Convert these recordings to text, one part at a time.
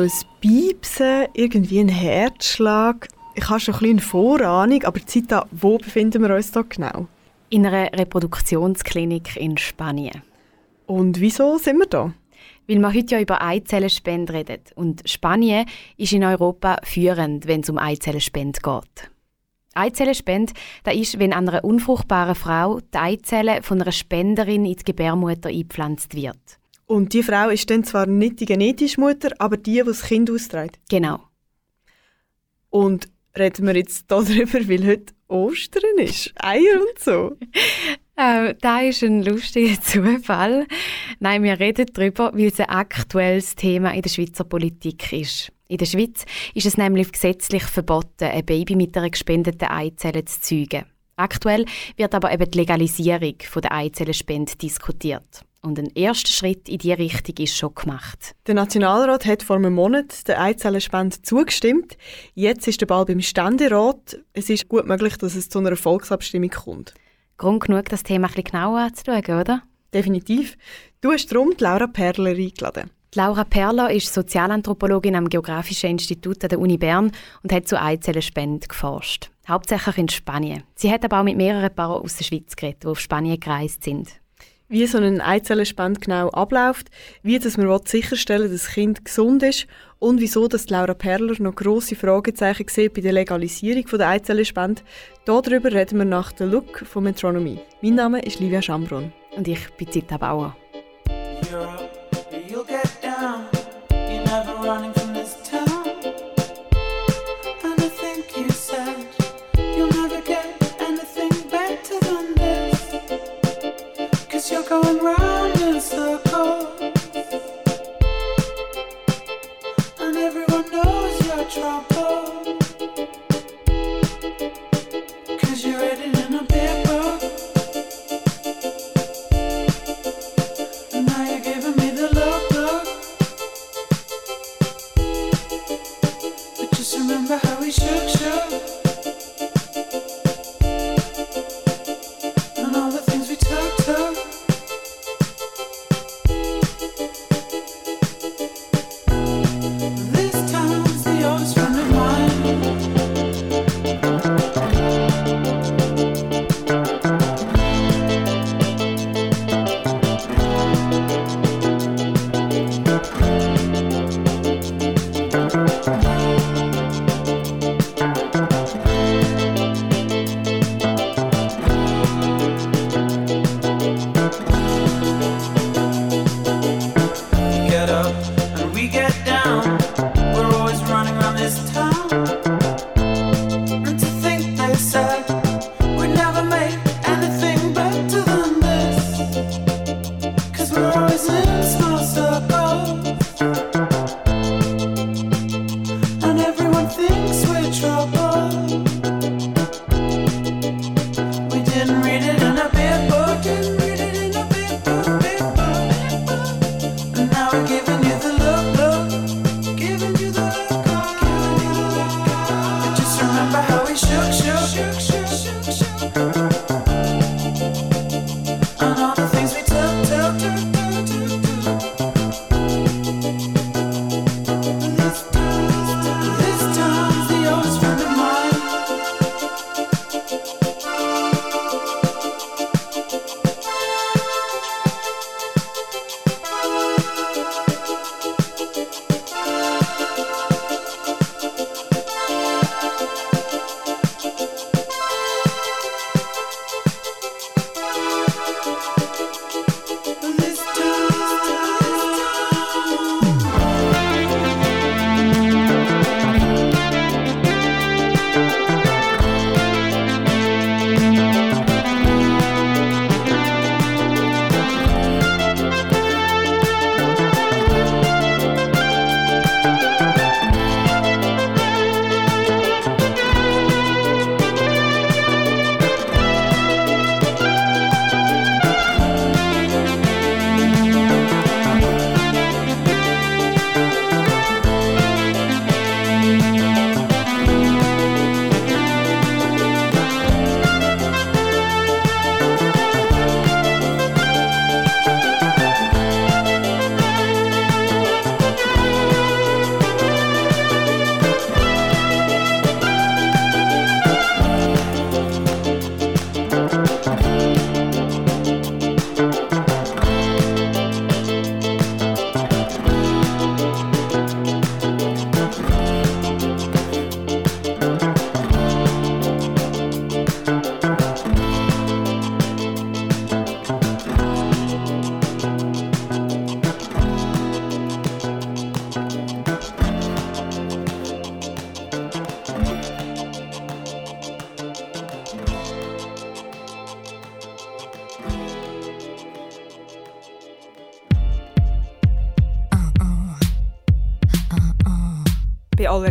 So ein Piepsen, irgendwie ein Herzschlag. Ich habe schon ein bisschen eine Vorahnung, aber Zita, wo befinden wir uns da genau? In einer Reproduktionsklinik in Spanien. Und wieso sind wir da? Weil wir heute ja über Eizellenspende reden. Und Spanien ist in Europa führend, wenn es um Eizellenspende geht. Eizellenspende, das ist, wenn an einer unfruchtbaren Frau die Eizelle von einer Spenderin in die Gebärmutter eingepflanzt wird. Und die Frau ist dann zwar nicht die genetische Mutter, aber die, die das Kind austrägt. Genau. Und reden wir jetzt darüber, weil heute Ostern ist. Eier und so. Äh, das ist ein lustiger Zufall. Nein, wir reden darüber, weil es ein aktuelles Thema in der Schweizer Politik ist. In der Schweiz ist es nämlich gesetzlich verboten, ein Baby mit einer gespendeten Eizelle zu zeugen. Aktuell wird aber eben die Legalisierung von der Eizellenspende diskutiert. Und ein erster Schritt in diese Richtung ist schon gemacht. Der Nationalrat hat vor einem Monat der Eizellenspende zugestimmt. Jetzt ist der Ball beim Ständerat. Es ist gut möglich, dass es zu einer Volksabstimmung kommt. Grund genug, das Thema ein bisschen genauer anzuschauen, oder? Definitiv. Du hast darum die Laura Perler eingeladen. Die Laura Perler ist Sozialanthropologin am Geografischen Institut an der Uni Bern und hat zu Eizellenspende geforscht. Hauptsächlich in Spanien. Sie hat aber auch mit mehreren Paaren aus der Schweiz geredet, die auf Spanien gereist sind. Wie so eine Eizellenspende genau abläuft, wie dass man sicherstellen will, dass das Kind gesund ist und wieso dass Laura Perler noch grosse Fragezeichen sieht bei der Legalisierung der Eizellenspende. Darüber reden wir nach der Look von Metronomy. Mein Name ist Livia Schambron. Und ich bin Zita Bauer. Europe, Oh.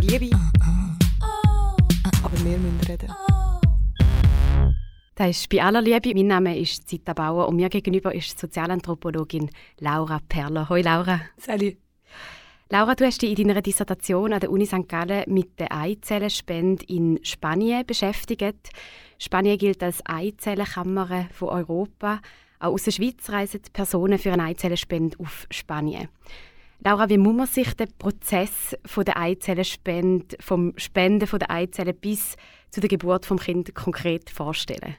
Aller Liebe. Aber wir müssen reden. Das ist bei aller Liebe. Mein Name ist Zita Bauer und mir gegenüber ist Sozialanthropologin Laura Perler. Hoi Laura. Sally. Laura, du hast dich in deiner Dissertation an der Uni St. Gallen mit der Eizellenspende in Spanien beschäftigt. Spanien gilt als Eizellenkammer von Europa. Auch aus der Schweiz reisen Personen für eine Eizellenspende auf Spanien. Laura, wie muss man sich den Prozess von der Eizellenspende, vom Spenden von der Eizellen bis zu der Geburt vom Kind konkret vorstellen?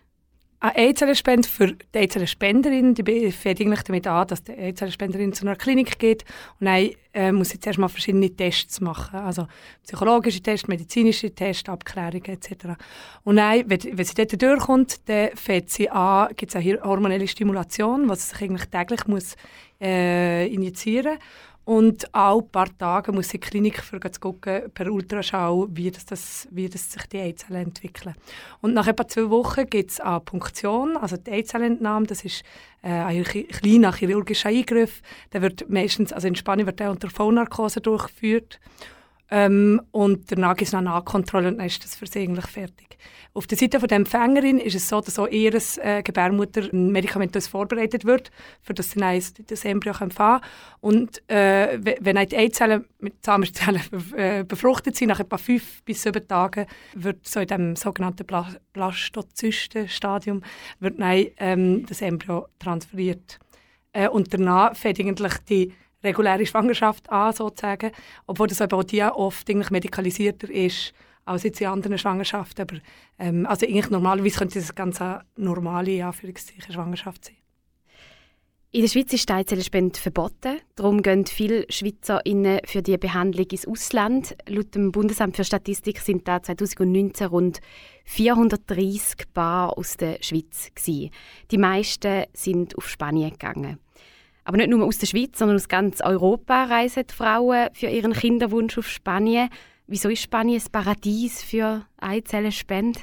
Eine Eizellenspende für die Eizellenspenderin, die fängt eigentlich damit an, dass die Eizellenspenderin zu einer Klinik geht und dann äh, muss sie zuerst mal verschiedene Tests machen, also psychologische Tests, medizinische Tests, Abklärungen etc. Und dann, wenn, wenn sie dort durchkommt, dann fängt sie an, gibt es eine hormonelle Stimulation, was sie sich eigentlich täglich muss, äh, injizieren muss. Und alle paar Tage muss sie in die Klinik gucken, per Ultraschall, wie, das, das, wie das sich die Eizellen entwickeln. Und nach etwa zwei Wochen gibt es eine Punktion, also die Eizellenentnahme, das ist äh, ein kleiner chirurgischer Eingriff. Der wird meistens, also in Spanien wird der unter Vollnarkose durchgeführt. Ähm, und danach es noch Nachkontrolle und dann ist das eigentlich fertig. Auf der Seite der Empfängerin ist es so, dass auch ihre äh, Gebärmutter medikamentös vorbereitet wird, für das sie dann das Embryo empfangen kann. Und äh, wenn die Eizellen mit Samenzellen äh, befruchtet sind, nach etwa fünf bis sieben Tagen, wird so in dem sogenannten Blastozysten-Stadium wird dann, ähm, das Embryo transferiert. Äh, und danach fängt eigentlich die reguläre Schwangerschaft an, sozusagen, obwohl das aber auch oft eigentlich medikalisierter ist als jetzt in anderen Schwangerschaften. Aber, ähm, also eigentlich normalerweise könnte ganz eine normale Anführungszeichen, Schwangerschaft sein. In der Schweiz ist die Eizellenspende verboten. Darum gehen viele SchweizerInnen für die Behandlung ins Ausland. Laut dem Bundesamt für Statistik sind da 2019 rund 430 Paar aus der Schweiz. Gewesen. Die meisten sind auf Spanien gegangen. Aber nicht nur aus der Schweiz, sondern aus ganz Europa reisen die Frauen für ihren Kinderwunsch auf Spanien. Wieso ist Spanien ein Paradies für Eizellenspende?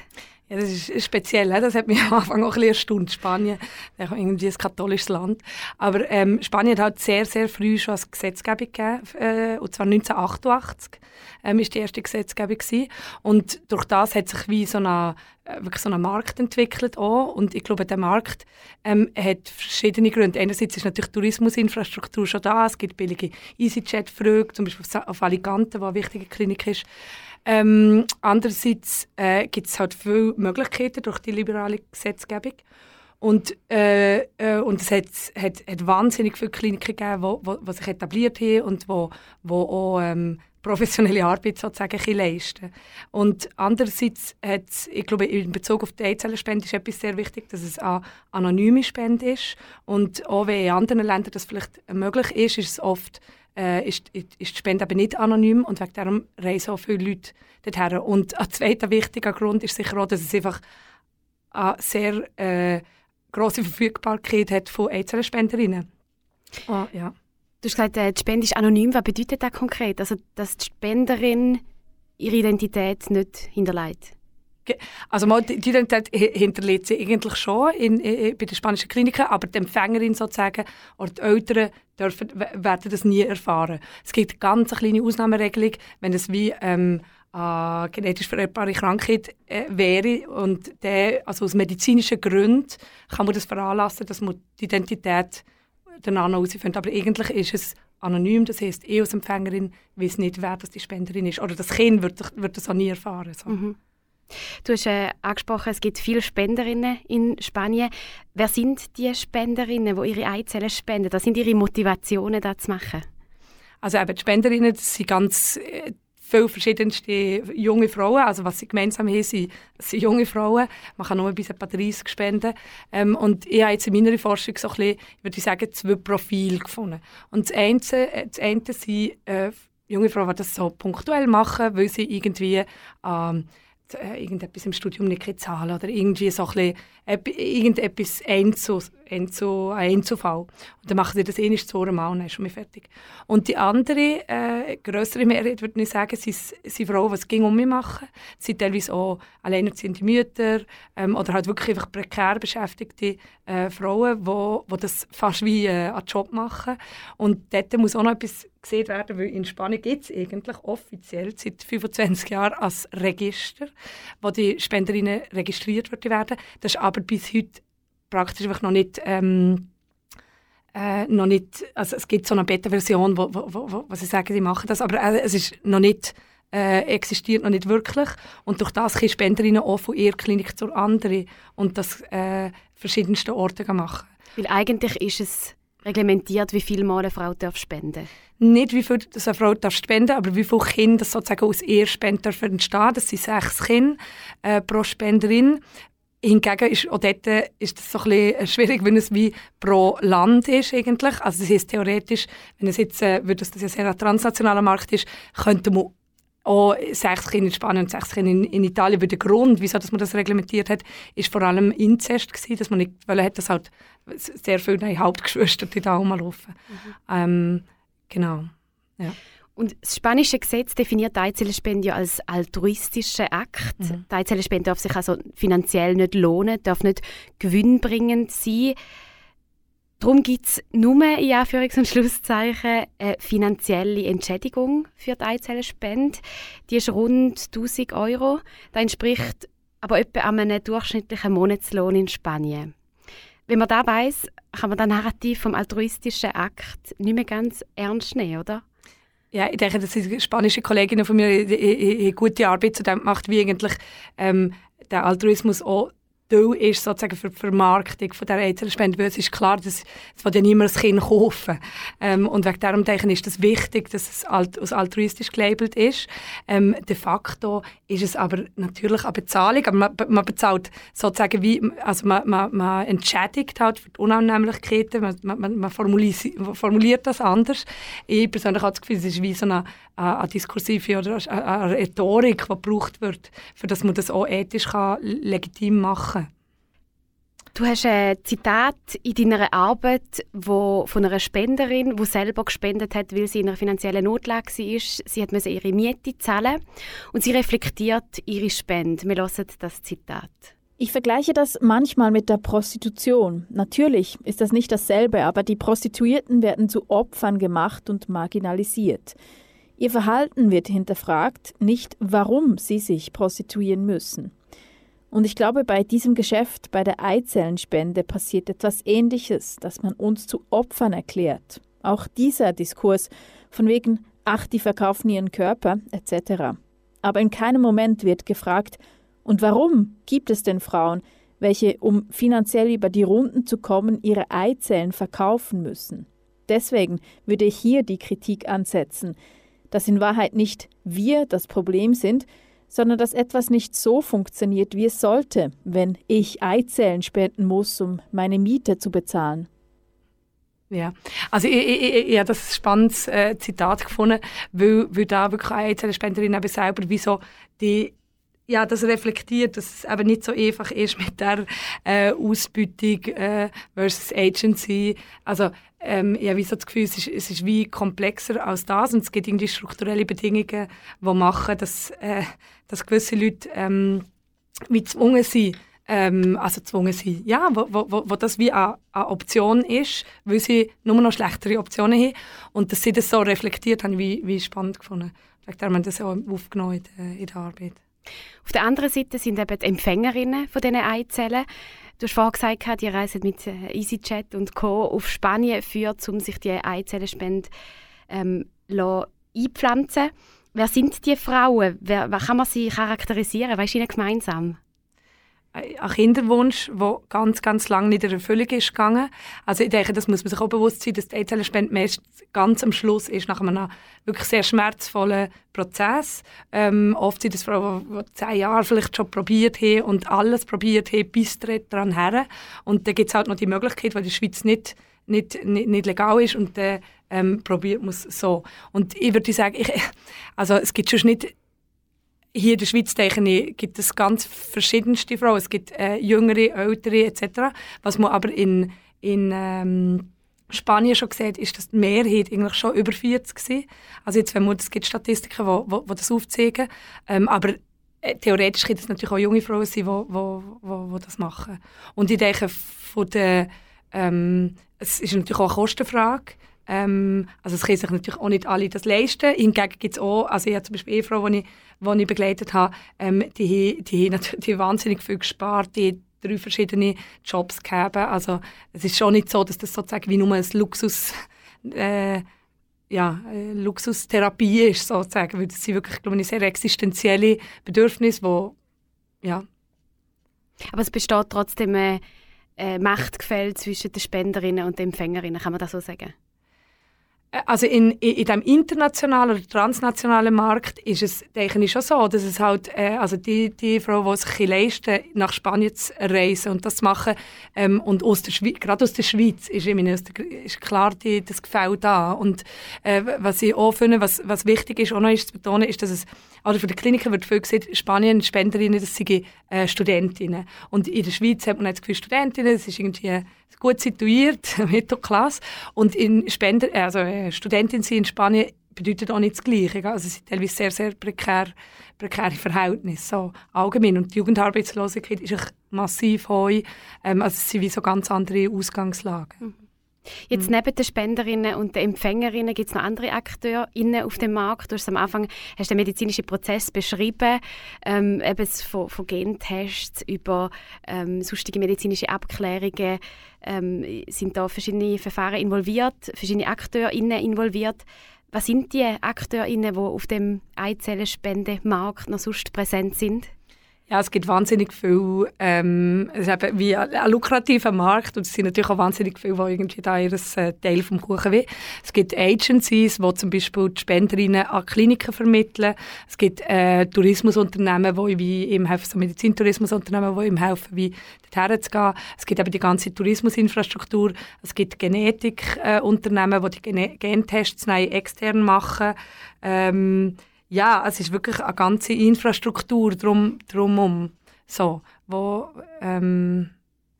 Ja, das ist speziell. Das hat mich am Anfang auch ein bisschen erstaunt. Spanien, irgendwie ein katholisches Land. Aber ähm, Spanien hat halt sehr, sehr früh schon eine Gesetzgebung gegeben. Äh, und zwar 1988 ähm, die erste Gesetzgebung gewesen. Und durch das hat sich wie so eine, äh, wirklich so ein Markt entwickelt auch. Und ich glaube, der Markt ähm, hat verschiedene Gründe. Einerseits ist natürlich Tourismusinfrastruktur schon da. Es gibt billige EasyJet-Flüge, zum Beispiel auf Alicante, wo eine wichtige Klinik ist. Ähm, andererseits äh, gibt es halt viele Möglichkeiten durch die liberale Gesetzgebung. Und, äh, äh, und es hat, hat, hat wahnsinnig viele Kliniken gegeben, die sich etabliert haben und wo, wo auch ähm, professionelle Arbeit sozusagen leisten Und andererseits hat ich glaube, in Bezug auf die Eizellenspende ist etwas sehr wichtig, dass es eine anonyme Spende ist. Und auch wenn in anderen Ländern das vielleicht möglich ist, ist es oft äh, ist, ist die Spende aber nicht anonym und wegen darum reisen auch viele Leute dorthin. Und ein zweiter wichtiger Grund ist sicher auch, dass es einfach eine sehr äh, grosse Verfügbarkeit hat von Einzelspenderinnen. Oh, ja. Du hast gesagt, äh, die Spende ist anonym. Was bedeutet das konkret? Also, dass die Spenderin ihre Identität nicht hinterlegt? Also mal, die Identität hinterlässt sie eigentlich schon in, in, bei den spanischen Kliniken, aber die Empfängerin sozusagen oder die Eltern dürfen, werden das nie erfahren. Es gibt eine ganz kleine Ausnahmeregelung, wenn es wie ähm, eine genetisch vererbbare Krankheit äh, wäre und der, also aus medizinischen Gründen kann man das veranlassen, dass man die Identität danach herausfindet. Aber eigentlich ist es anonym, das heisst, ich als Empfängerin weiß nicht, wer das die Spenderin ist. Oder das Kind wird, wird das auch nie erfahren. So. Mhm. Du hast äh, angesprochen, es gibt viele Spenderinnen in Spanien. Wer sind die Spenderinnen, die ihre Eizellen spenden? Was sind ihre Motivationen, das zu machen? Also eben, die Spenderinnen das sind ganz äh, viele verschiedenste junge Frauen. Also was sie gemeinsam haben, sind, sind junge Frauen. Man kann nur bis etwa 30 spenden. Ähm, und ich habe jetzt in meiner Forschung so ein bisschen, würde ich sagen, zwei Profile gefunden. Und das eine, äh, das eine sind äh, junge Frauen, die das so punktuell machen, weil sie irgendwie ähm, äh, irgendetwas im Studium nicht zahlen oder irgendwie so ein bisschen, irgendetwas Einzu, ein Einzufall. Und dann machen sie das eh nicht zu Mal und dann ist schon fertig. Und die andere, äh, größere Mehrheit, würde ich sagen, sind, sind Frauen, es ging um mich machen. Sie sind teilweise auch alleinerziehende Mütter ähm, oder halt wirklich einfach prekär beschäftigte äh, Frauen, die, die das fast wie äh, einen Job machen. Und dort muss auch noch etwas gesehen werden, weil in Spanien gibt es eigentlich offiziell seit 25 Jahren als Register, wo die Spenderinnen registriert werden. Das ist aber bis heute praktisch noch nicht ähm, äh, noch nicht, also es gibt so eine Beta-Version, wo, wo, wo, wo sie sagen, sie machen das, aber äh, es ist noch nicht äh, existiert noch nicht wirklich und durch das können Spenderinnen auch von ihrer Klinik zur anderen und das äh, verschiedensten Orten machen. Weil eigentlich ist es reglementiert, wie viel mal eine Frau darf spenden Nicht wie viel das eine Frau darf spenden aber wie viele Kinder sozusagen aus ihr Spende dürfen entstehen. Das sind sechs Kinder äh, pro Spenderin. Hingegen ist auch dort ist das so ein bisschen schwierig, wenn es wie pro Land ist eigentlich. Also das heisst, theoretisch, wenn es jetzt, äh, weil das ja sehr ein transnationaler Markt ist, könnte man auch sechs Kinder in Spanien und sechs Kinder in, in Italien. Weil der Grund, wieso dass man das reglementiert hat, ist vor allem Inzest gewesen, dass man nicht, weil hat das halt sehr viele Hauptgeschwister die da rumlaufen. Mhm. Ähm, genau, ja. Und das spanische Gesetz definiert die Einzelspende ja als altruistischen Akt. Mhm. Die Einzelspende darf sich also finanziell nicht lohnen, darf nicht gewinnbringend sein. Darum gibt es nur in Anführungs- und Schlusszeichen eine finanzielle Entschädigung für die Einzelspende. Die ist rund 1000 Euro. Das entspricht aber etwa einem durchschnittlichen Monatslohn in Spanien. Wenn man das weiss, kann man das Narrativ vom altruistischen Akt nicht mehr ganz ernst nehmen, oder? Ja, ich denke, dass die spanische Kolleginnen von mir eine gute Arbeit zu dem gemacht, wie eigentlich ähm, der Altruismus auch Teil ist sozusagen für die Vermarktung von dieser Einzelspende, weil es ist klar, dass es will ja niemand ein Kind kaufen. Ähm, und wegen darum denke ich, ist es wichtig, dass es alt, als altruistisch gelabelt ist. Ähm, de facto ist es aber natürlich eine Bezahlung, aber man, man bezahlt sozusagen wie, also man, man, man entschädigt halt für die Unannehmlichkeiten, man, man, man formuliert das anders. Ich persönlich habe das Gefühl, es ist wie so eine, eine, diskursive oder eine Rhetorik, die gebraucht wird, für dass man das auch ethisch kann, legitim machen kann. Du hast ein Zitat in deiner Arbeit wo, von einer Spenderin, die selber gespendet hat, weil sie in einer finanziellen Notlage war. Sie hat ihre Miete zahlen und sie reflektiert ihre Spende. Wir hören das Zitat. Ich vergleiche das manchmal mit der Prostitution. Natürlich ist das nicht dasselbe, aber die Prostituierten werden zu Opfern gemacht und marginalisiert. Ihr Verhalten wird hinterfragt, nicht warum sie sich prostituieren müssen. Und ich glaube, bei diesem Geschäft, bei der Eizellenspende, passiert etwas Ähnliches, dass man uns zu Opfern erklärt. Auch dieser Diskurs von wegen, ach, die verkaufen ihren Körper etc. Aber in keinem Moment wird gefragt, und warum gibt es denn Frauen, welche, um finanziell über die Runden zu kommen, ihre Eizellen verkaufen müssen? Deswegen würde ich hier die Kritik ansetzen, dass in Wahrheit nicht wir das Problem sind, sondern dass etwas nicht so funktioniert, wie es sollte, wenn ich Eizellen spenden muss, um meine Miete zu bezahlen. Ja, also ich, ich, ich, ich habe das spannendes äh, Zitat gefunden, weil, weil da wirklich eine Eizellenspenderin eben selber wie so die ja, das reflektiert, dass es eben nicht so einfach ist mit der äh, Ausbeutung äh, versus Agency. Also ähm, ich habe so das Gefühl, es ist, es ist wie komplexer als das und es gibt irgendwie strukturelle Bedingungen, die machen, dass, äh, dass gewisse Leute ähm, wie gezwungen sind, ähm, also gezwungen sind, ja, wo, wo, wo das wie eine, eine Option ist, weil sie nur noch schlechtere Optionen haben und dass sie das so reflektiert haben, wie, wie spannend gefunden. Vielleicht haben wir das auch aufgenommen in in der Arbeit. Auf der anderen Seite sind eben die Empfängerinnen von diesen Eizellen. Du hast vorhin gesagt, die reisen mit äh, EasyJet und Co. auf Spanien für, um sich die Eizellenspende ähm, einpflanzen Wer sind die Frauen? Wer, wer kann man sie charakterisieren? Was ist ihnen gemeinsam? Ein Kinderwunsch, der ganz, ganz lange nicht in Erfüllung ist gegangen. Also ich denke, das muss man sich auch bewusst sein, dass die Eizellenspende meist ganz am Schluss ist, nach einem wirklich sehr schmerzvollen Prozess. Ähm, oft sind es Frauen, die zehn Jahre vielleicht schon probiert haben und alles probiert haben, bis daran her. Und dann gibt es halt noch die Möglichkeit, weil die Schweiz nicht nicht, nicht, nicht legal ist und dann ähm, probiert man es so. Und ich würde sagen, ich, also es gibt schon nicht hier in der Schweiz denke ich, gibt es ganz verschiedenste Frauen. Es gibt äh, jüngere, ältere etc. Was man aber in, in ähm, Spanien schon sieht, ist, dass die Mehrheit eigentlich schon über 40 war. Also jetzt, wenn man, es gibt Statistiken, die wo, wo, wo das aufzeigen. Ähm, aber äh, theoretisch gibt es natürlich auch junge Frauen sein, die wo, wo, wo, wo das machen. Und ich denke, von der, ähm, es ist natürlich auch eine Kostenfrage. Ähm, also es können sich natürlich auch nicht alle das leisten. Hingegen gibt es auch, also ich habe zum Beispiel eine Frau, die ich, ich begleitet habe, ähm, die, die, die, die wahnsinnig viel gespart, die drei verschiedene Jobs gehabt. Also es ist schon nicht so, dass das sozusagen wie nur ein Luxus äh, ja, äh, Luxustherapie ist, sozusagen. Weil das sind wirklich, glaube ich, sehr existenzielle Bedürfnisse, wo, ja. Aber es besteht trotzdem ein äh, Machtgefälle zwischen den Spenderinnen und den Empfängerinnen, kann man das so sagen? Äh, also in, in, in dem internationalen oder transnationalen Markt ist es denke schon so, dass es halt, äh, also die, die Frau, die sich leisten nach Spanien zu reisen und das zu machen ähm, und aus der Schweiz, gerade aus der Schweiz ist, ich meine, ist klar die, das Gefühl da. Und äh, was ich auch finde, was, was wichtig ist, auch noch ist zu betonen, ist, dass es also für die Kliniken wird viel gesagt, Spanien Spenderinnen, das sind äh, Studentinnen und in der Schweiz hat man das Gefühl Studentinnen, das ist irgendwie gut situiert, Mittelklasse. Und in Spender, also äh, Studentin in Spanien bedeutet auch nicht das Gleiche. Also es sind teilweise sehr, sehr prekär, prekäre Verhältnisse, so allgemein. Und die Jugendarbeitslosigkeit ist massiv hoch. Ähm, also es sind wie so ganz andere Ausgangslagen. Mhm. Jetzt mhm. neben den Spenderinnen und den Empfängerinnen gibt es noch andere AkteurInnen auf dem Markt. Du hast am Anfang hast den medizinischen Prozess beschrieben, ähm, eben von, von Gentests über ähm, sonstige medizinische Abklärungen ähm, sind da verschiedene Verfahren involviert, verschiedene AkteurInnen involviert. Was sind die AkteurInnen, die auf dem Eizellenspendemarkt noch sonst präsent sind? Ja, es gibt wahnsinnig viel, ähm, es ist eben wie ein, ein, lukrativer Markt und es sind natürlich auch wahnsinnig viele, die irgendwie da ihr äh, Teil vom Kuchen will. Es gibt Agencies, die zum Beispiel die Spenderinnen an Kliniken vermitteln. Es gibt äh, Tourismusunternehmen, die wie ihm helfen, so Medizintourismusunternehmen, die ihm helfen, wie dorthin zu gehen. Es gibt eben die ganze Tourismusinfrastruktur. Es gibt Genetikunternehmen, äh, die die Gentests extern machen. Ähm, ja, es ist wirklich eine ganze Infrastruktur drum, drumherum, so, wo, ähm,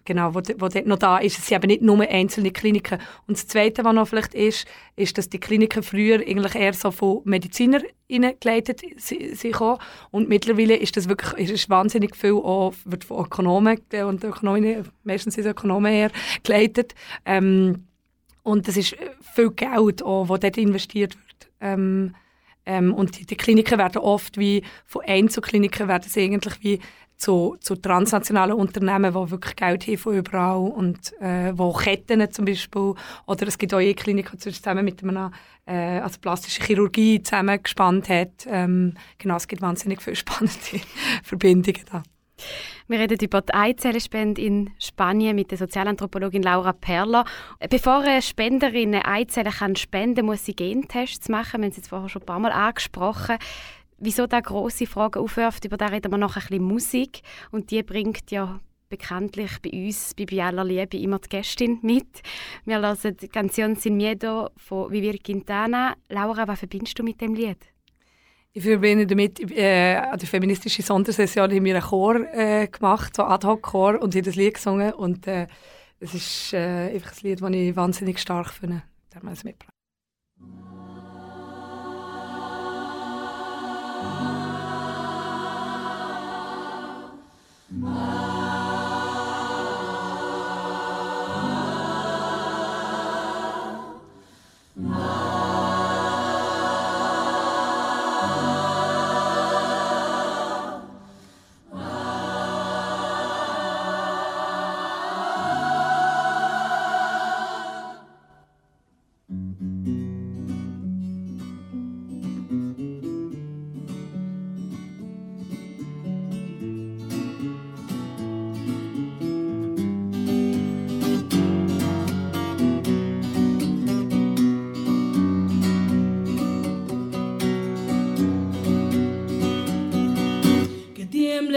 genau, wo, wo dort noch da ist. Es sind eben nicht nur einzelne Kliniken. Und das Zweite, was noch vielleicht ist, ist, dass die Kliniken früher eigentlich eher so von Medizinern geleitet sind. Und mittlerweile ist das wirklich ist wahnsinnig viel auch, wird von Ökonomen und Ökonomen, meistens sind es Ökonomen eher geleitet. Ähm, und das ist viel Geld, auch, das dort investiert wird. Ähm, ähm, und die, die, Kliniken werden oft wie, von Einzelkliniken werden sie eigentlich wie zu, zu transnationalen Unternehmen, die wirklich Geld haben von überall und äh, wo Ketten zum Beispiel, oder es gibt auch eine Klinik, die zusammen mit einer äh, also plastische Chirurgie zusammengespannt hat. Ähm, genau, es gibt wahnsinnig viele spannende Verbindungen da. Wir reden über die Eizellenspende in Spanien mit der Sozialanthropologin Laura Perler. Bevor eine Spenderin eine Eizelle kann spenden muss sie Gentests machen. Wir haben es jetzt vorher schon ein paar Mal angesprochen. Wieso da große Fragen aufwirft, über da reden wir noch ein bisschen Musik. Und die bringt ja bekanntlich bei uns, bei «Bei aller Liebe» immer die Gästin mit. Wir hören die Canción Sin Miedo von Vivir Quintana. Laura, was verbindest du mit dem Lied? Ich verbinde damit, äh, an der feministischen Sondersession haben wir einen Chor äh, gemacht, so Ad-Hoc-Chor, und haben das Lied gesungen. Und äh, es ist äh, einfach ein Lied, das ich wahnsinnig stark finde. Da haben wir es mitgebracht.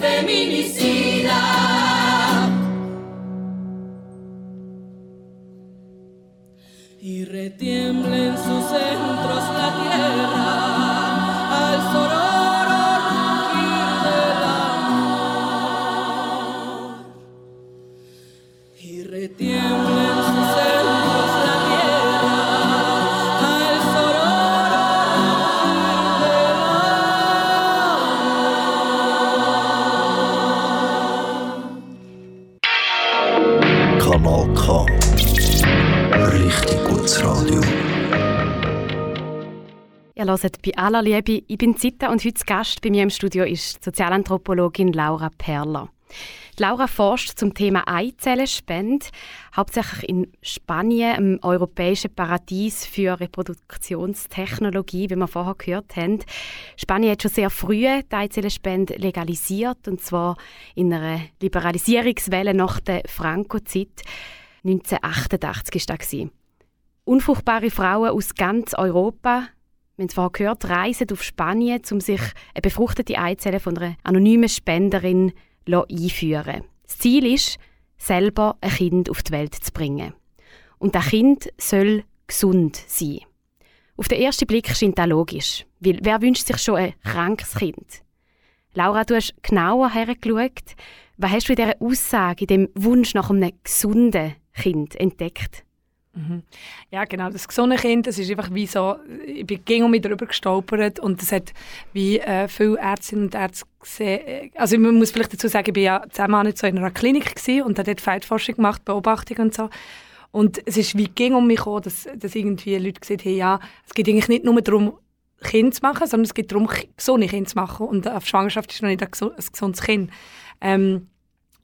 feminicida. y retiemble en sus centros la tierra al sororo hört bei aller Liebe. Ich bin Zita und heute Gast bei mir im Studio ist Sozialanthropologin Laura Perler. Laura forscht zum Thema Eizellenspende, hauptsächlich in Spanien, im europäischen Paradies für Reproduktionstechnologie, wie wir vorher gehört haben. Spanien hat schon sehr früh die Eizellenspende legalisiert, und zwar in einer Liberalisierungswelle nach der Franco-Zeit. 1988 war das. Unfruchtbare Frauen aus ganz Europa, wir haben vorher gehört, reisen auf Spanien, um sich eine befruchtete Eizelle von einer anonymen Spenderin einführen Das Ziel ist, selber ein Kind auf die Welt zu bringen. Und das Kind soll gesund sein. Auf den ersten Blick scheint das logisch, weil wer wünscht sich schon ein krankes Kind? Laura, du hast genauer hergeschaut. Was hast du in dieser Aussage, in dem Wunsch nach einem gesunden Kind entdeckt? Mhm. Ja, genau. Das gesunde Kind, das ist einfach wie so, ich bin gegen um mich drüber gestolpert und das hat wie äh, viele Ärztinnen und Ärzte gesehen. Also man muss vielleicht dazu sagen, ich war ja zehn Monate so in einer Klinik und habe dort Feldforschung gemacht, Beobachtung und so. Und es ist wie ging um mich gekommen, dass, dass irgendwie Leute gesagt haben, ja, es geht eigentlich nicht nur darum, Kind zu machen, sondern es geht darum, gesunde Kinder zu machen. Und auf Schwangerschaft ist noch nicht ein, gesundes Kind. Ähm,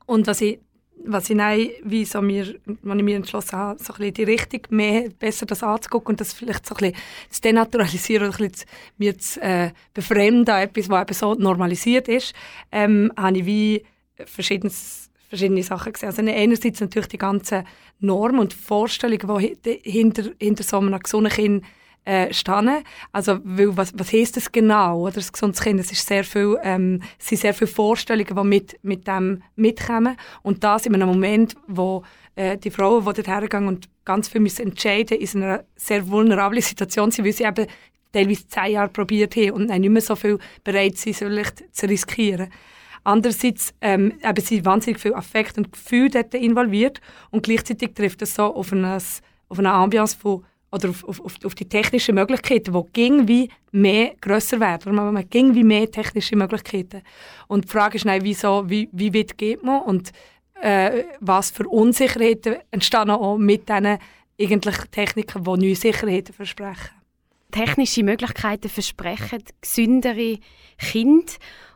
und was ich was ich dann, wie so mir, wenn ich mir entschlossen habe, so ein bisschen die Richtung mehr, besser das anzugucken und das vielleicht so ein bisschen zu denaturalisieren oder ein bisschen mir zu äh, befremden etwas, was eben so normalisiert ist, ähm, habe ich wie verschiedenes, verschiedene Sachen gesehen. Also einerseits natürlich die ganzen Normen und Vorstellungen, die hinter, hinter so einem gesunden Kind äh, stehen. Also, weil, was, was heisst das genau, oder, das gesundes Kind? Es ist sehr viel, ähm, es sind sehr viele Vorstellungen, die mit, mit dem mitkommen. Und das in einem Moment, wo äh, die Frauen, die dort hergehen und ganz viel müssen entscheiden in einer sehr vulnerablen Situation sind, weil sie eben teilweise zehn Jahre probiert haben und nicht mehr so viel bereit sind, vielleicht zu riskieren. Andererseits ähm, eben sind wahnsinnig viel Affekt und Gefühl dort involviert und gleichzeitig trifft es so auf, ein, auf eine Ambiance von oder auf, auf, auf die technischen Möglichkeiten, die ging wie mehr grösser werden. Man, man ging wie mehr technische Möglichkeiten. Und die Frage ist dann, wieso, wie, wie weit geht man und äh, was für Unsicherheiten entstehen auch mit diesen Techniken, die neue Sicherheiten versprechen. Technische Möglichkeiten versprechen gesündere Kinder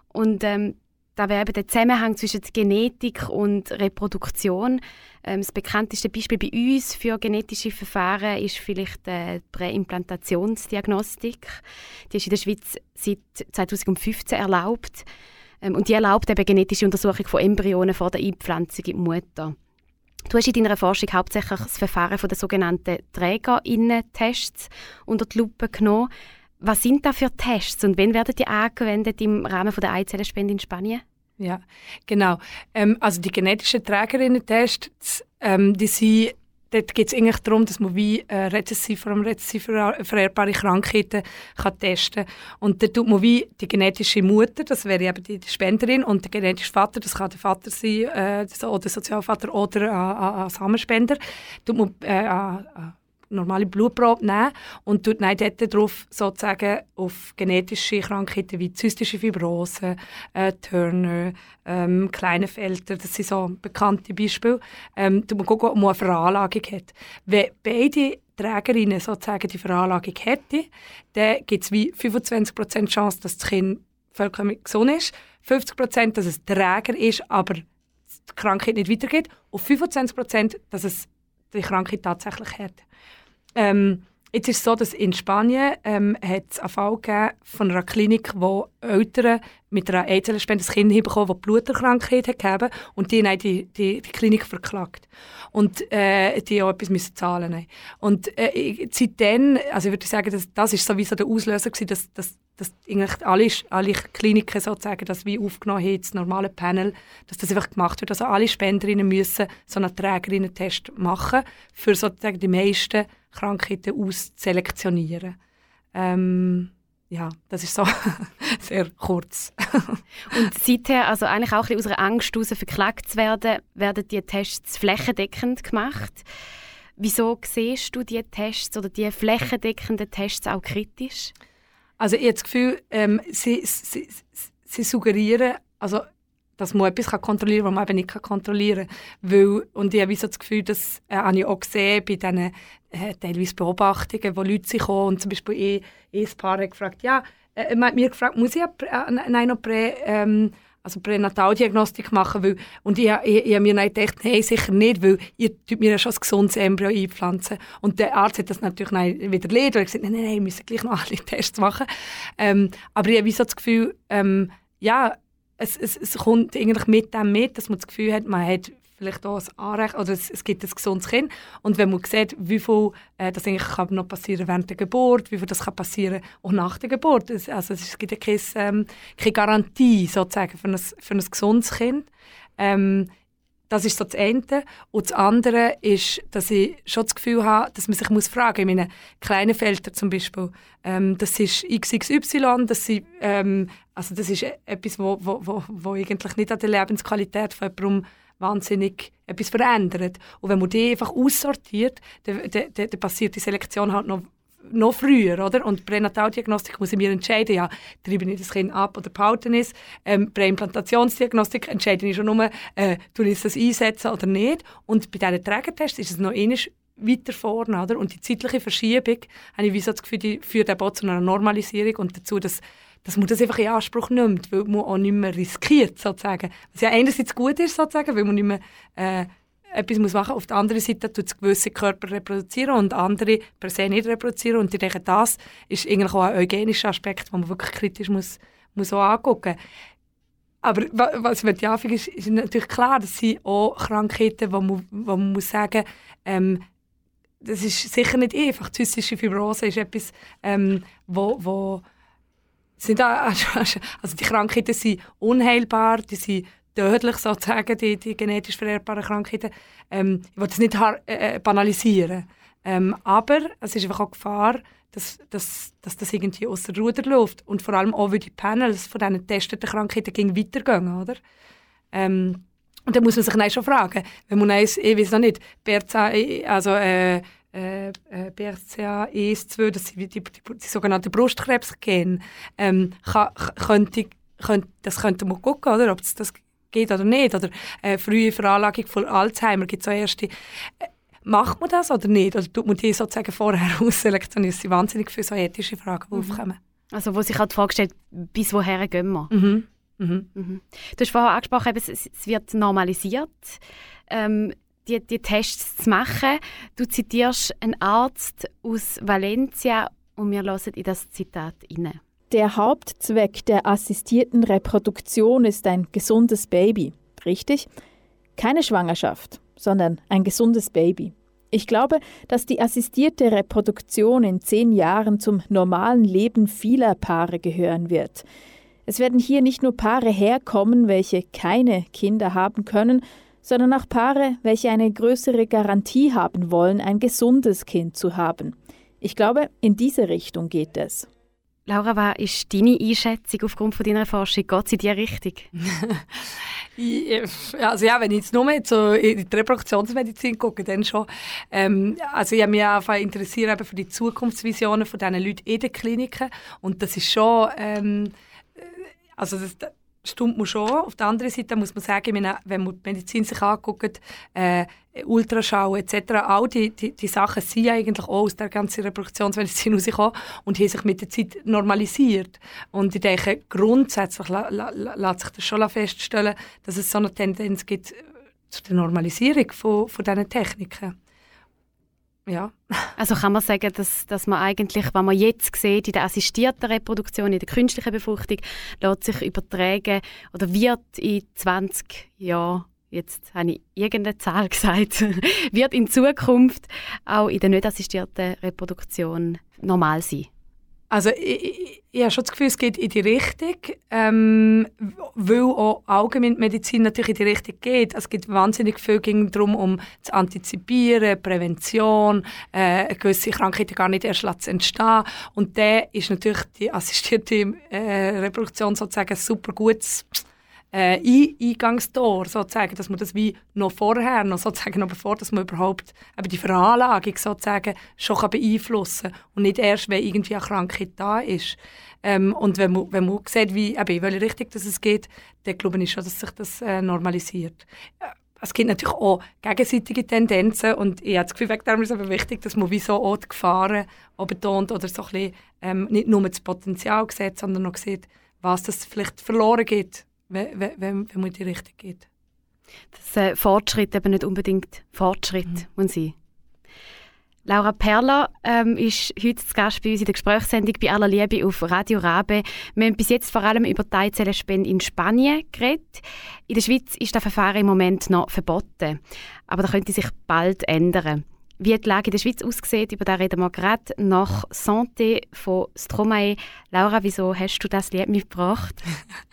und ähm, da wäre eben der Zusammenhang zwischen Genetik und Reproduktion Ähm, das bekannteste Beispiel bei uns für genetische Verfahren ist vielleicht äh, die Präimplantationsdiagnostik. Die ist in der Schweiz seit 2015 erlaubt. Ähm, und die erlaubt eben genetische Untersuchung von Embryonen vor der Einpflanzung in die Mutter. Du hast in deiner Forschung hauptsächlich das Verfahren der sogenannten Trägerinnen-Tests unter die Lupe genommen. Was sind da für Tests und wann werden die angewendet im Rahmen der Eizellenspende in Spanien? Ja, genau. Ähm, also die genetischen Trägerinnen-Tests, ähm, die sind dort geht es eigentlich darum, dass man wie äh, rezessiv, allem rezessiv vererbbare Krankheiten kann testen kann. Und da tut man wie die genetische Mutter, das wäre eben die, Spenderin, und der genetische Vater, das kann der Vater sein, äh, oder der Sozialvater oder ein Samenspender, tut man äh, an, normale Blutprobe nehmen und tut dann dort drauf sozusagen auf genetische Krankheiten wie zystische Fibrose, äh, Turner, ähm, Felder, das sind so bekannte Beispiele, ähm, man gucken, ob man eine Veranlagung hat. Wenn beide Trägerinnen sozusagen die Veranlagung hätten, dann gibt es wie 25% Chance, dass das Kind vollkommen gesund ist, 50%, dass es Träger ist, aber die Krankheit nicht weitergeht und 25%, dass es die Krankheit tatsächlich hat. Ähm, jetzt ist es so, dass in Spanien ähm, hat es einen Fall gegeben von einer Klinik, wo Eltern mit einer Eizellenspende ein Kind bekommen, das Bluterkrankheit hat gegeben und die haben die, die, die Klinik verklagt. Und äh, die auch etwas müssen zahlen mussten. Und äh, seitdem, also ich würde sagen, dass, das ist sowieso der Auslöser gewesen, dass, dass, dass eigentlich alle, alle Kliniken sozusagen das wie aufgenommen haben, das normale Panel, dass das einfach gemacht wird. Also alle Spenderinnen müssen so einen Trägerinnen-Test machen, für sozusagen die meisten Krankheiten auszuselektionieren. Ähm, ja, das ist so sehr kurz. und seither, also eigentlich auch aus einer Angst heraus verklagt zu werden, werden die Tests flächendeckend gemacht. Wieso siehst du die Tests oder die flächendeckenden Tests auch kritisch? Also ich habe das Gefühl, ähm, sie, sie, sie suggerieren, also dass man etwas kontrollieren kann, was man eben nicht kontrollieren kann. Weil, und ich habe so das Gefühl, das äh, habe ich auch gesehen bei diesen äh, teilweise Beobachtungen, wo Leute sich kommen und zum Beispiel ich, ich ein Paar gefragt, ja, äh, man hat mir gefragt, muss ich eine, äh, Prä, ähm, also Pränataldiagnostik machen, weil, und ich, ich, ich habe mir gedacht, nein, sicher nicht, weil ihr tut mir ja schon ein gesundes Embryo einpflanzen. Und der Arzt hat das natürlich dann widerlegt, weil er gesagt hat, nein, nein, wir müssen gleich noch alle Tests machen. Ähm, aber ich habe so das Gefühl, ähm, ja, es, es, es kommt eigentlich mit dem mit, dass man das Gefühl hat, man hat vielleicht auch ein Anrecht, oder es, es gibt ein gesundes Kind. Und wenn man sieht, wie viel äh, das eigentlich kann noch passieren während der Geburt, wie viel das kann passieren auch nach der Geburt. Es, also es gibt keine, ähm, keine Garantie sozusagen für ein, für ein gesundes Kind. Ähm, das ist so das eine. Und das andere ist, dass ich schon das Gefühl habe, dass man sich muss fragen muss. In meinen kleinen Feldern zum Beispiel, ähm, das ist XXY, das, sind, ähm, also das ist etwas, wo, wo, wo, wo eigentlich nicht an der Lebensqualität von jemandem wahnsinnig etwas verändert. Und wenn man die einfach aussortiert, dann, dann, dann passiert die Selektion halt noch noch früher, oder? Und Pränataldiagnostik muss ich mir entscheiden, ja, treibe ich das Kind ab oder behalten es. Ähm, Präimplantationsdiagnostik entscheide ich schon nur, äh, tue ich das einsetzen oder nicht. Und bei diesen Trägertests ist es noch ähnlich weiter vorne, oder? Und die zeitliche Verschiebung, habe ich wie so das Gefühl, die führt eben zu einer Normalisierung und dazu, dass dass man das einfach in Anspruch nimmt, weil man auch nicht mehr riskiert, sozusagen. Was ja einerseits gut ist, sozusagen, weil man nicht mehr äh, etwas muss machen muss. Auf der anderen Seite tut es gewisse Körper reproduzieren und andere per se nicht reproduzieren. Und ich denke, das ist eigentlich auch ein eugenischer Aspekt, den man wirklich kritisch muss, muss auch angucken aber was ich anfangen ist, ist natürlich klar, dass sind auch Krankheiten, wo man, wo man muss sagen ähm, das ist sicher nicht einfach. Zystische Fibrose ist etwas, ähm, wo, wo sind also die Krankheiten sind unheilbar, die sind tödlich sozusagen, die, die genetisch vererbbaren Krankheiten. Ähm, ich will das nicht äh, äh, banalisieren. Ähm, aber es ist einfach auch Gefahr, dass, dass, dass das irgendwie außer Ruder läuft. Und vor allem auch, weil die Panels von diesen getesteten Krankheiten weitergehen, oder? Ähm, und da muss man sich dann schon fragen, wenn man eins, ich weiß noch nicht, BRCA, also äh, äh, äh BRCA ES2, das sind die, die, die, die sogenannten Brustkrebsgene, ähm, kann, könnte, könnte, das könnte man gucken, oder, ob es das geht oder nicht. Oder äh, frühe Veranlagung von Alzheimer gibt es auch erste. Äh, macht man das oder nicht? Oder tut man die sozusagen vorher ausselektionieren? Das sind wahnsinnig viele so ethische Fragen, die mhm. aufkommen. Also wo sich halt die Frage stellt, bis woher gehen wir? Mhm. Mhm. Mhm. Du hast vorher angesprochen, es, es wird normalisiert. Ähm, die, die Tests zu machen. Du zitierst einen Arzt aus Valencia und wir hören in das Zitat hinein. Der Hauptzweck der assistierten Reproduktion ist ein gesundes Baby. Richtig? Keine Schwangerschaft, sondern ein gesundes Baby. Ich glaube, dass die assistierte Reproduktion in zehn Jahren zum normalen Leben vieler Paare gehören wird. Es werden hier nicht nur Paare herkommen, welche keine Kinder haben können, sondern auch Paare, welche eine größere Garantie haben wollen, ein gesundes Kind zu haben. Ich glaube, in diese Richtung geht es. Laura, was ist deine Einschätzung aufgrund von deiner Forschung? Geht sie in diese Richtung? also ja, wenn ich jetzt nur so in die Reproduktionsmedizin gucke, dann schon. Ähm, also ich habe mich auch interessiert eben für die Zukunftsvisionen von diesen Leuten in den Kliniken und das ist schon, ähm, also das, stimmt man schon. Auf der anderen Seite muss man sagen, wenn man die Medizin sich anguckt, äh, Ultraschall etc., all die, die, die Sachen sind eigentlich auch aus der ganzen Reproduktionsmedizin rausgekommen und haben sich mit der Zeit normalisiert. Und ich denke, grundsätzlich lässt sich das schon feststellen, dass es so eine Tendenz gibt zu der Normalisierung von, von diesen Techniken. Ja. Also kann man sagen, dass, dass man eigentlich, was man jetzt sieht, in der assistierten Reproduktion, in der künstlichen Befruchtung, lässt sich übertragen oder wird in 20 Jahren, jetzt habe ich irgendeine Zahl gesagt, wird in Zukunft auch in der nicht assistierten Reproduktion normal sein? Also ich, ich, ich habe schon das Gefühl, es geht in die Richtung, ähm, weil auch Allgemeinmedizin natürlich in die Richtung geht. Es geht wahnsinnig viel darum, um zu antizipieren, Prävention, äh, gewisse Krankheiten gar nicht erst zu entstehen. Und da ist natürlich die assistierte äh, Reproduktion sozusagen ein super gutes äh, Eingangstor, sozusagen, dass man das wie noch vorher, noch sozusagen noch bevor dass man überhaupt eben die Veranlagung sozusagen schon beeinflussen kann und nicht erst, wenn irgendwie eine Krankheit da ist. Ähm, und wenn man, wenn man sieht, wie, eben, in welche Richtung das es geht, dann glaube ich schon, dass sich das äh, normalisiert. Äh, es gibt natürlich auch gegenseitige Tendenzen und ich habe das Gefühl, wegen ist es wichtig, dass man wie so auch die Gefahren auch betont oder so ein bisschen, ähm, nicht nur das Potenzial sieht, sondern auch sieht, was das vielleicht verloren geht wenn, wenn, wenn man in die Richtung geht. Dass äh, Fortschritt eben nicht unbedingt Fortschritt mhm. muss sein. Laura Perler ähm, ist heute zu Gast bei uns in der Gesprächssendung bei aller Liebe auf Radio Rabe. Wir haben bis jetzt vor allem über die Eizellenspende in Spanien geredet. In der Schweiz ist das Verfahren im Moment noch verboten. Aber das könnte sich bald ändern. Wie die Lage in der Schweiz aussieht, über das reden wir gerade nach Santé von Stromae. Laura, wieso hast du das Lied mitgebracht?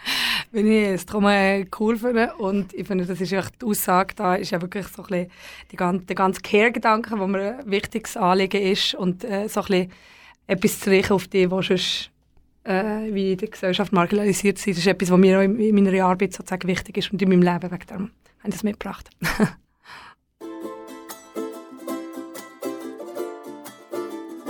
Weil ich Stromae cool finde und ich finde, das ist die Aussage da, ist ja wirklich so ein bisschen die ganze, der ganze Care-Gedanke, wo mir ein wichtiges Anliegen ist und äh, so ein bisschen etwas zu richten auf die, die sonst äh, wie in der Gesellschaft marginalisiert sind. Das ist etwas, was mir auch in, in meiner Arbeit sozusagen wichtig ist und in meinem Leben. Wegen darum habe ich das mitgebracht.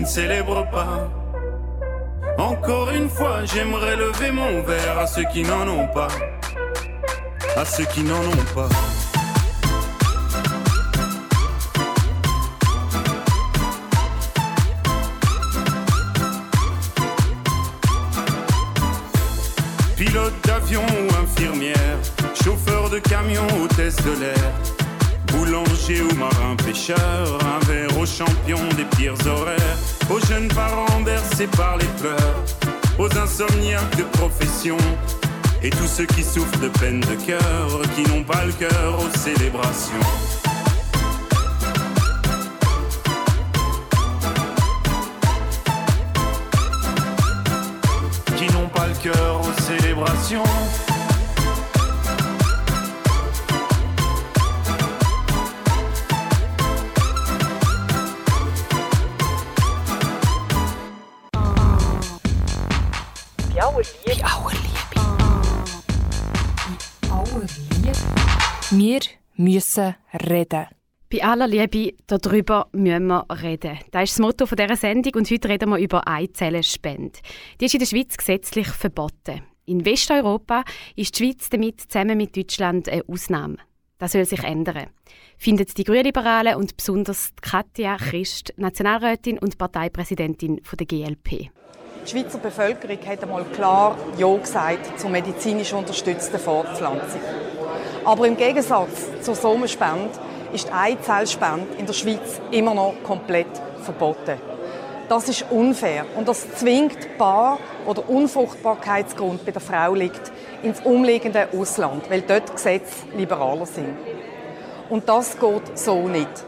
Ne célèbrent pas. Encore une fois, j'aimerais lever mon verre à ceux qui n'en ont pas. À ceux qui n'en ont pas. Pilote d'avion ou infirmière, chauffeur de camion, hôtesse de l'air, boulanger ou marin pêcheur, un verre aux champions des pires horaires, aux jeunes parents bercés par les pleurs, aux insomniaques de profession, et tous ceux qui souffrent de peine de cœur, qui n'ont pas le cœur aux célébrations. Qui n'ont pas le cœur aux célébrations. Müssen reden. Bei aller Liebe, darüber müssen wir reden. Das ist das Motto dieser Sendung und heute reden wir über Eizellenspende. Die ist in der Schweiz gesetzlich verboten. In Westeuropa ist die Schweiz damit zusammen mit Deutschland eine Ausnahme. Das soll sich ändern. Finden die Grünliberalen und besonders Katja Christ, Nationalrätin und Parteipräsidentin der GLP. Die Schweizer Bevölkerung hat einmal klar Ja gesagt zur medizinisch unterstützten Fortpflanzung. Aber im Gegensatz zur Sommerspende ist die Eizellspende in der Schweiz immer noch komplett verboten. Das ist unfair und das zwingt Paar, wo der Unfruchtbarkeitsgrund bei der Frau liegt, ins umliegende Ausland, weil dort Gesetze liberaler sind. Und das geht so nicht.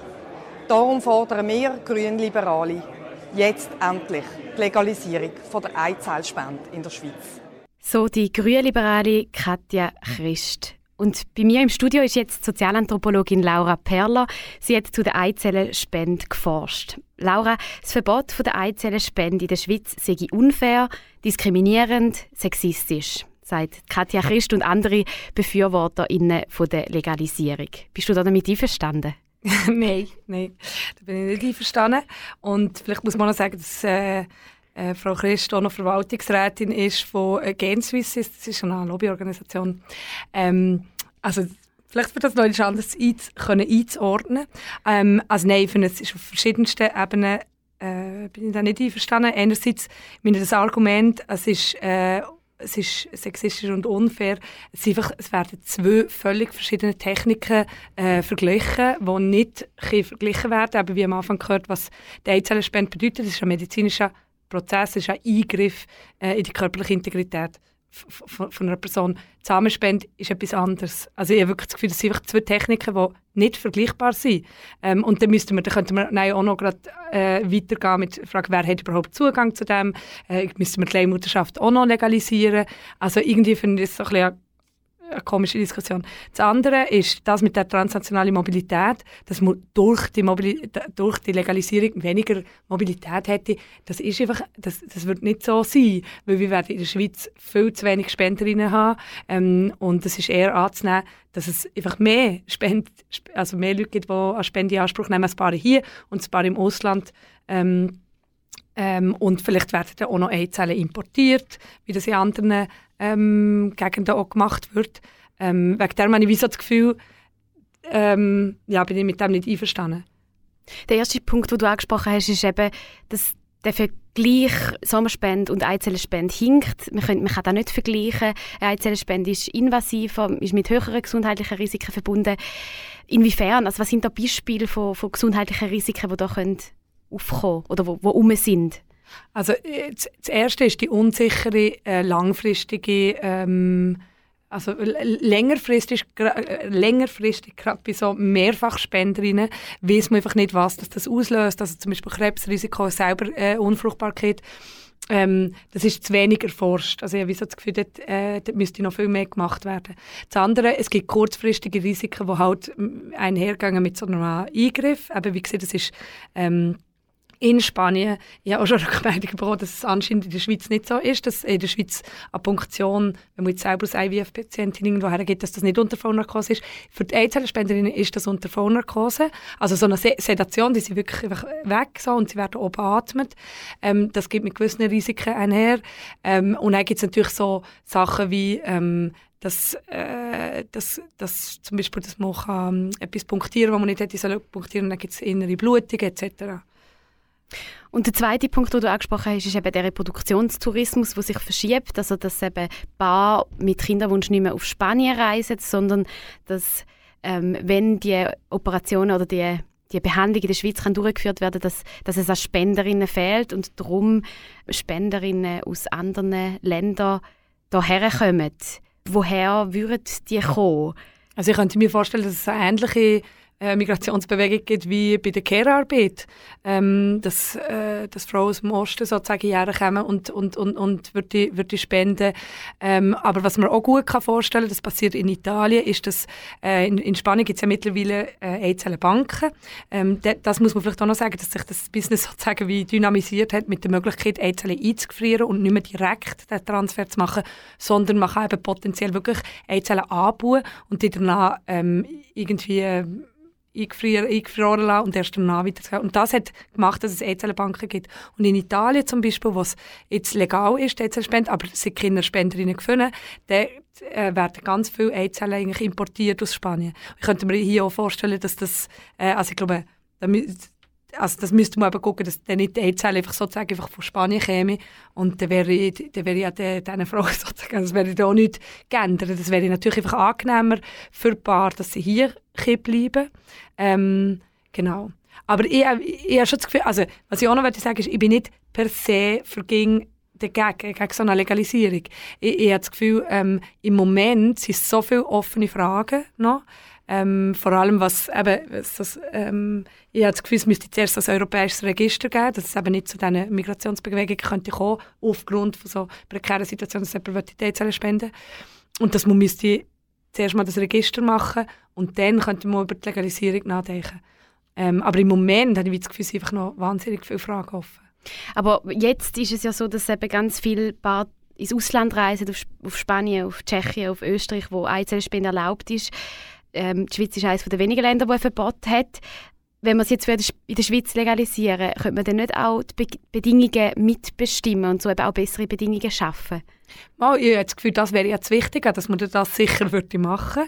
Darum fordern wir Grünliberale jetzt endlich die Legalisierung von der Eizellspende in der Schweiz. So die Grünliberale Katja Christ. Und bei mir im Studio ist jetzt Sozialanthropologin Laura Perler. Sie hat zu der Eizellenspende geforscht. Laura, das Verbot von der Eizellenspende in der Schweiz sei unfair, diskriminierend, sexistisch, sagt Katja Christ und andere BefürworterInnen von der Legalisierung. Bist du damit einverstanden? nein, nein, da bin ich nicht einverstanden. Und vielleicht muss man noch sagen, dass äh, äh, Frau Christ auch noch Verwaltungsrätin ist von äh, GenSwiss. Das ist eine Lobbyorganisation. Ähm, also vielleicht wird das noch anders einz können einzuordnen. Ähm, also nein, ich finde, es ist auf verschiedensten Ebenen äh, bin ich da nicht einverstanden. Einerseits meine das Argument, es ist äh, es ist sexistisch und unfair. Es, einfach, es werden zwei völlig verschiedene Techniken äh, verglichen, die nicht verglichen werden. Aber wie am Anfang gehört, was die Eizellenspende bedeutet, ist ein medizinischer Prozess, ist ein Eingriff äh, in die körperliche Integrität von einer Person. Zusammenspende ist etwas anderes. Also ich habe wirklich das Gefühl, das sind einfach zwei Techniken, die nicht vergleichbar sind. Ähm, und dann, müssten wir, dann könnten wir nein, auch noch grad, äh, weitergehen mit der Frage, wer hat überhaupt Zugang zu dem? Äh, müssten wir die Leihmutterschaft auch noch legalisieren? Also irgendwie finde ich das so ein bisschen eine komische Diskussion. Das andere ist das mit der transnationalen Mobilität, dass man durch die, Mobili durch die Legalisierung weniger Mobilität hätte. Das ist einfach, das, das wird nicht so sein, weil wir werden in der Schweiz viel zu wenig Spenderinnen haben ähm, und es ist eher anzunehmen, dass es einfach mehr Spend, also mehr Leute gibt, die an Spende in Anspruch nehmen, ein paar hier und ein paar im Ausland. Ähm, ähm, und vielleicht werden dann auch noch Eizellen importiert, wie das in anderen ähm, Gegenden auch gemacht wird. Ähm, wegen dem habe ich so das Gefühl, ähm, ja, bin ich mit dem nicht einverstanden. Der erste Punkt, den du angesprochen hast, ist eben, dass der Vergleich Sommerspende und Eizellenspende hinkt. Man kann, man kann das nicht vergleichen. Eine Eizellenspende ist invasiver, ist mit höheren gesundheitlichen Risiken verbunden. Inwiefern? Also was sind da Beispiele von, von gesundheitlichen Risiken, die da können oder wo, wo um sind? Also das erste ist die unsichere, äh, langfristige, ähm, also längerfristig, äh, längerfristig gerade bei so Mehrfachspenderinnen weiß man einfach nicht, was das, das auslöst. Also zum Beispiel Krebsrisiko, selber äh, Unfruchtbarkeit. ähm, das ist zu wenig erforscht. Also ich habe so das Gefühl, dort, äh, dort müsste noch viel mehr gemacht werden. Das andere, es gibt kurzfristige Risiken, die halt einhergehen mit so einem Eingriff. Eben, wie gesagt, das ist ähm, in Spanien. Ich habe auch schon Rückmeldung bekommen, dass es anscheinend in der Schweiz nicht so ist, dass in der Schweiz eine Punktion, wenn man jetzt selber als IVF-Patientin irgendwo hergeht, dass das nicht unter Vollnarkose ist. Für die Eizellenspenderinnen ist das unter Vollnarkose. Also so eine Sedation, die sind wirklich weg so, und sie werden oben beatmet. Ähm, das gibt mit gewissen Risiken einher. Ähm, und dann gibt es natürlich so Sachen wie ähm, dass, äh, dass, dass zum Beispiel dass man kann, etwas punktieren, was man nicht hätte sollen dann gibt es innere Blutung etc. Und der zweite Punkt, den du angesprochen hast, ist eben der Reproduktionstourismus, der sich verschiebt. Also, dass eben Paar mit Kinderwunsch nicht mehr auf Spanien reisen, sondern dass, ähm, wenn die Operationen oder die, die Behandlung in der Schweiz kann durchgeführt werden dass, dass es an Spenderinnen fehlt und darum Spenderinnen aus anderen Ländern hierher kommen. Woher würden die kommen? Also ich könnte mir vorstellen, dass es eine ähnliche äh, Migrationsbewegung gibt wie bei der Care-Arbeit, ähm, dass, äh, dass Frauen aus dem Osten sozusagen hierher kommen und, und, und, und würde würde spenden. Ähm, aber was man auch gut kann vorstellen das passiert in Italien, ist, dass äh, in, in Spanien gibt es ja mittlerweile äh, Eizellenbanken. Ähm, das muss man vielleicht auch noch sagen, dass sich das Business sozusagen wie dynamisiert hat mit der Möglichkeit, Eizellen einzufrieren und nicht mehr direkt den Transfer zu machen, sondern man kann eben potenziell wirklich Eizellen anbauen und die danach ähm, irgendwie eingefroren lassen und erst danach wieder Und das hat gemacht, dass es Eizellenbanken gibt. Und in Italien zum Beispiel, wo es jetzt legal ist, die Eizellenspende, aber es sind keine Spenderinnen gefunden, da äh, werden ganz viele Eizellen eigentlich importiert aus Spanien. Ich könnte mir hier auch vorstellen, dass das, äh, also ich glaube, da, also das müsste man eben gucken, dass dann nicht die Eizelle einfach sozusagen einfach von Spanien käme und dann wäre, dann wäre ja diese Frage sozusagen, das wäre da auch nicht geändert. Das wäre natürlich einfach angenehmer für ein Paar, dass sie hier bleiben ähm, genau. Aber ich, ich, ich habe schon das Gefühl, also was ich auch noch sagen ist, ich bin nicht per se für gegen dagegen, gegen so eine Legalisierung. Ich, ich habe das Gefühl, ähm, im Moment sind so viele offene Fragen noch. Ähm, vor allem, was eben, was das, ähm, ich habe das Gefühl, es müsste zuerst ein europäisches Register geben, dass es eben nicht zu diesen Migrationsbewegungen könnte kommen, aufgrund von so prekären Situationen, dass jemand die T-Zellen spenden Und dass man müsste zuerst mal das Register machen und dann könnte man über die Legalisierung nachdenken. Ähm, aber im Moment habe ich das Gefühl, es einfach noch wahnsinnig viele Fragen offen. Aber jetzt ist es ja so, dass eben ganz viele Paar ins Ausland reisen, auf, auf Spanien, auf Tschechien, auf Österreich, wo Eizellspende erlaubt ist. Ähm, die Schweiz ist eines der wenigen Länder, wo ein Verbot hat. Wenn wir es jetzt in der Schweiz legalisieren, könnte man dann nicht auch die Be Bedingungen mitbestimmen und so eben auch bessere Bedingungen schaffen? Oh, ich habe das Gefühl, das wäre jetzt wichtig, dass man das sicher würde machen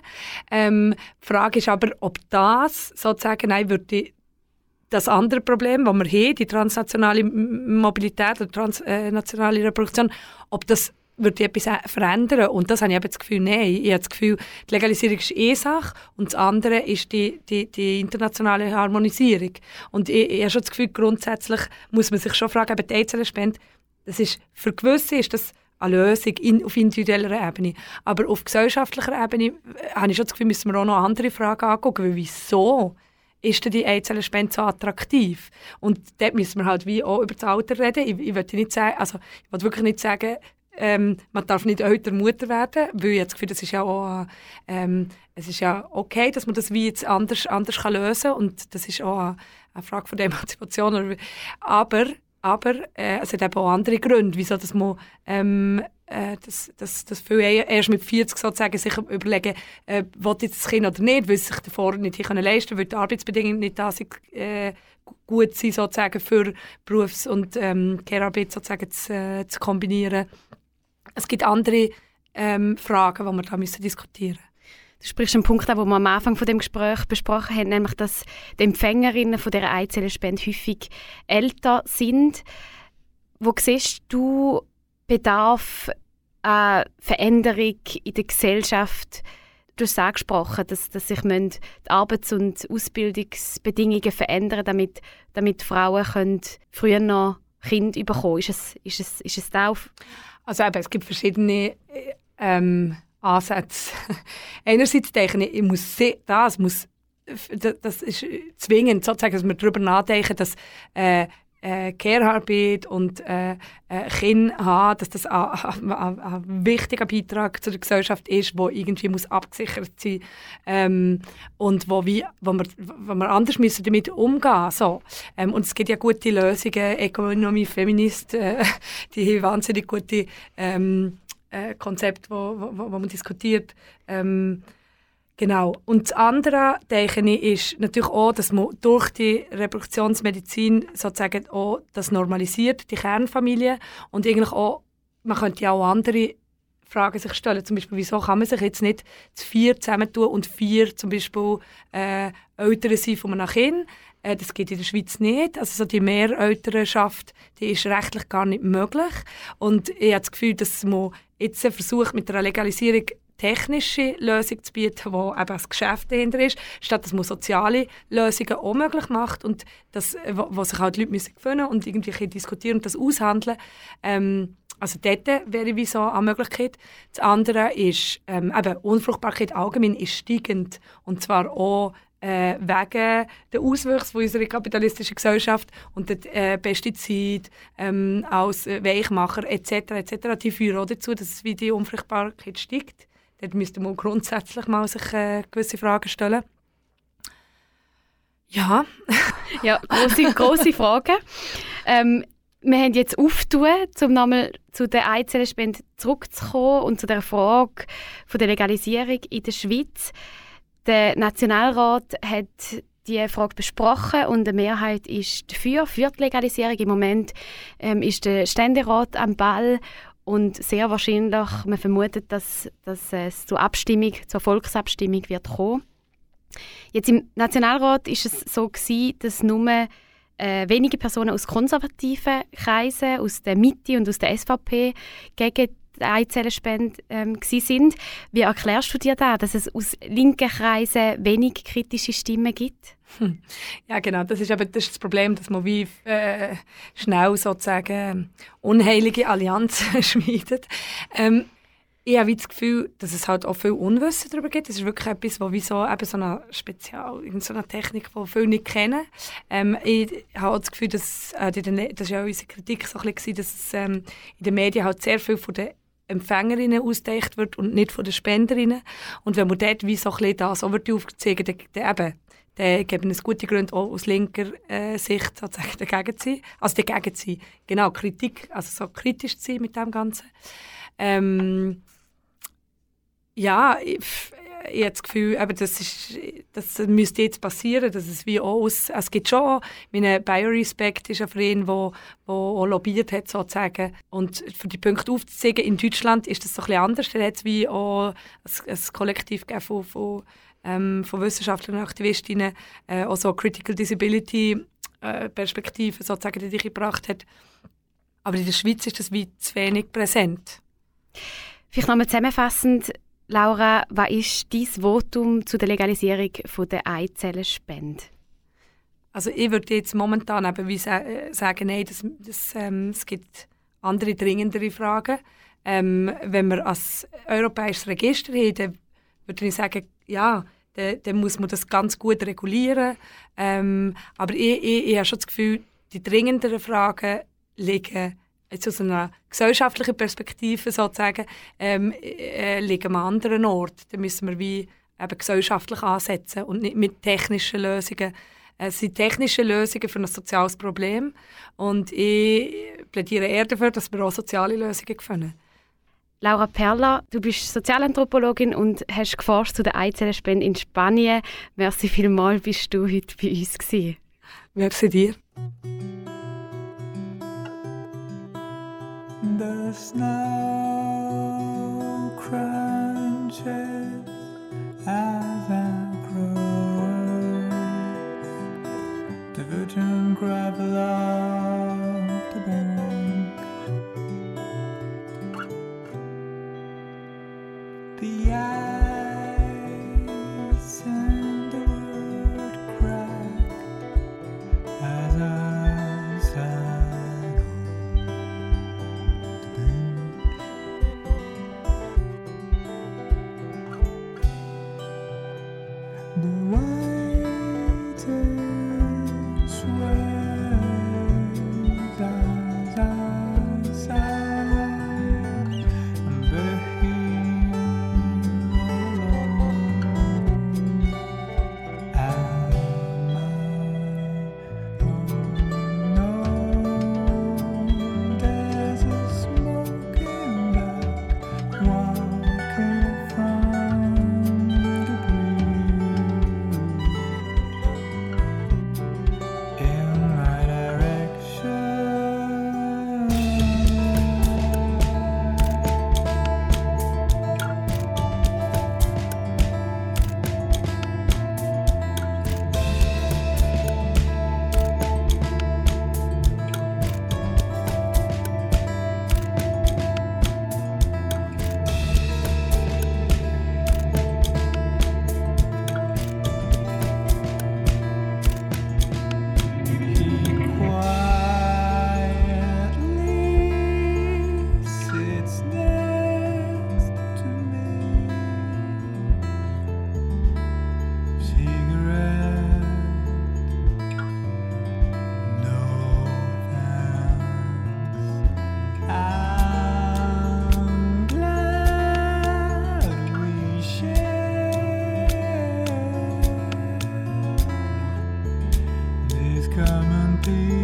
ähm, Die Frage ist aber, ob das sozusagen nein, würde das andere Problem, das wir haben, die transnationale Mobilität oder transnationale Reproduktion, ob das würde etwas verändern und das habe ich das Gefühl, nein. Ich habe das Gefühl, die Legalisierung ist eine Sache und das andere ist die, die, die internationale Harmonisierung. Und ich, ich habe schon das Gefühl, grundsätzlich muss man sich schon fragen, eben die Einzelspende, das ist, für gewisse ist das eine Lösung in, auf individueller Ebene. Aber auf gesellschaftlicher Ebene äh, habe ich schon das Gefühl, müssen wir auch noch andere Fragen angucken, weil wieso ist denn die Einzelspende so attraktiv? Und dort müssen wir halt wie auch über das Alter reden. Ich, ich will nicht sagen, also ich will wirklich nicht sagen, ähm, man darf nicht älter Mutter werden, weil ich das Gefühl, das ist ja auch, ähm, es ist ja okay, dass man das wie jetzt anders, anders kann lösen kann und das ist auch eine, eine Frage von der Emanzipation. Aber, aber äh, es hat eben auch andere Gründe, wieso dass man ähm, äh, dass, dass, dass viele erst mit 40 sozusagen sich überlegen, äh, will ich das Kind oder nicht, weil sie sich davor nicht hier leisten können, weil die Arbeitsbedingungen nicht da sind, äh, gut sind sozusagen für Berufs- und ähm, Care-Arbeit sozusagen zu, äh, zu kombinieren es gibt andere ähm, Fragen, die wir da müssen diskutieren müssen. Du sprichst einen Punkt an, den wir am Anfang von dem Gespräch besprochen haben, nämlich, dass die Empfängerinnen von dieser Eizellenspende häufig älter sind. Wo siehst du Bedarf an Veränderung in der Gesellschaft? Du hast angesprochen, dass, dass sich die Arbeits- und Ausbildungsbedingungen verändern damit, damit Frauen können früher noch Kind bekommen. Ist es, ist es, ist es da auf also eben, es gibt verschiedene ähm, Ansätze. Einerseits denke ich, ich muss das muss das ist zwingend, sozusagen, dass wir darüber nachdenken, dass äh, äh, Care-Arbeit und äh, äh, Kinder haben, dass das ein, wichtiger Beitrag zu der Gesellschaft ist, wo irgendwie muss abgesichert sein ähm, und wo, wie, wo, wir, wo wir anders müssen damit umgehen so. Ähm, und es gibt ja gute Lösungen, Ökonomie, Feminist, äh, die haben wahnsinnig gute ähm, äh, Konzepte, wo, wo, wo man diskutiert. Ähm, Genau. Und das andere, denke ich, ist natürlich auch, dass man durch die Reproduktionsmedizin sozusagen auch das normalisiert, die Kernfamilie. Und eigentlich auch, man könnte ja auch andere Fragen sich stellen. Zum Beispiel, wieso kann man sich jetzt nicht zu vier zusammentun und vier zum Beispiel äh, Eltern sein von einem Kind? Äh, das geht in der Schweiz nicht. Also so die Mehrelternschaft, die ist rechtlich gar nicht möglich. Und ich habe das Gefühl, dass man jetzt versucht, mit der Legalisierung technische Lösung zu bieten, wo eben das Geschäft dahinter ist, statt dass man soziale Lösungen auch möglich macht und das, wo, wo sich halt Leute müssen finden und irgendwie diskutieren und das aushandeln. Ähm, also dort wäre wie so eine Möglichkeit. Das andere ist, ähm, eben Unfruchtbarkeit allgemein ist steigend und zwar auch äh, wegen der Auswüchse unserer kapitalistischen Gesellschaft und der äh, Pestizid ähm, als Weichmacher etc. etc. Die führen auch dazu, dass die Unfruchtbarkeit steigt. Dort müsste man grundsätzlich mal sich äh, gewisse Fragen stellen. Ja. ja, große, große Fragen. Ähm, wir haben jetzt auftun, um nochmal zu der Eizellenspende zurückzukommen und zu der Frage von der Legalisierung in der Schweiz. Der Nationalrat hat die Frage besprochen und eine Mehrheit ist dafür, für die Legalisierung. Im Moment ähm, ist der Ständerat am Ball und sehr wahrscheinlich, man vermutet, dass, dass es zur Abstimmung, zur Volksabstimmung wird kommen. Jetzt im Nationalrat ist es so gewesen, dass nur äh, wenige Personen aus konservativen Kreisen, aus der Mitte und aus der SVP gegen die Eizellenspende ähm, sind. Wie erklärst du dir da, dass es aus linken Kreisen wenig kritische Stimmen gibt? Ja, genau. Das ist aber das, ist das Problem, dass man wie äh, schnell sozusagen unheilige Allianzen schmiedet. Ähm, ich habe das Gefühl, dass es halt auch viel Unwissen darüber gibt. Das ist wirklich etwas, wo wie so, eben so eine Spezial, so eine Technik, die viele nicht kennen. Ähm, ich habe das Gefühl, dass, äh, das war ja unsere Kritik so ein bisschen, dass ähm, in den Medien halt sehr viel von den Empfängerinnen ausgedacht wird und nicht von den Spenderinnen. Und wenn man dort wie so ein bisschen das aufzeigen dann, dann eben, dann geben es gute Gründe, auch aus linker äh, Sicht sozusagen dagegen zu sein. Also dagegen zu sein. Genau, Kritik, also so kritisch zu sein mit dem Ganzen. Ähm, ja, ich, ich habe das Gefühl, eben, das, ist, das müsste jetzt passieren, dass es wie aus, es gibt schon, meine Biorespect ist ein Verein, der wo lobbyiert hat, sozusagen. Und für die Punkte aufzuzeigen, in Deutschland ist das so ein bisschen anders. Da hat es wie auch ein, ein Kollektiv von, von, ähm, von Wissenschaftlern und Aktivistinnen, äh, auch so Critical Disability äh, Perspektive sozusagen, die dich gebracht hat. Aber in der Schweiz ist das wie zu wenig präsent. Vielleicht nochmal zusammenfassend, Laura, was ist dein Votum zu der Legalisierung der Eizellenspende? Also ich würde jetzt momentan eben wie äh, sagen, nein, das, das, ähm, es gibt andere dringendere Fragen. Ähm, wenn wir als europäisches Register haben, würde ich sagen, ja, dann, dann muss man das ganz gut regulieren. Ähm, aber ich, ich, ich habe schon das Gefühl, die dringenderen Fragen liegen jetzt aus einer gesellschaftlichen Perspektive sozusagen, ähm, äh, liegen am anderen Ort. Da müssen wir wie eben gesellschaftlich ansetzen und nicht mit technischen Lösungen. Es sind technische Lösungen für ein soziales Problem und ich plädiere eher dafür, dass wir auch soziale Lösungen finden. Laura Perla, du bist Sozialanthropologin und hast geforscht zu der Eizellenspende in Spanien. Merci vielmals, bist du heute bei uns gewesen. Merci dir. Snow crunches as I grow. The virgin gravel of the bank. The You.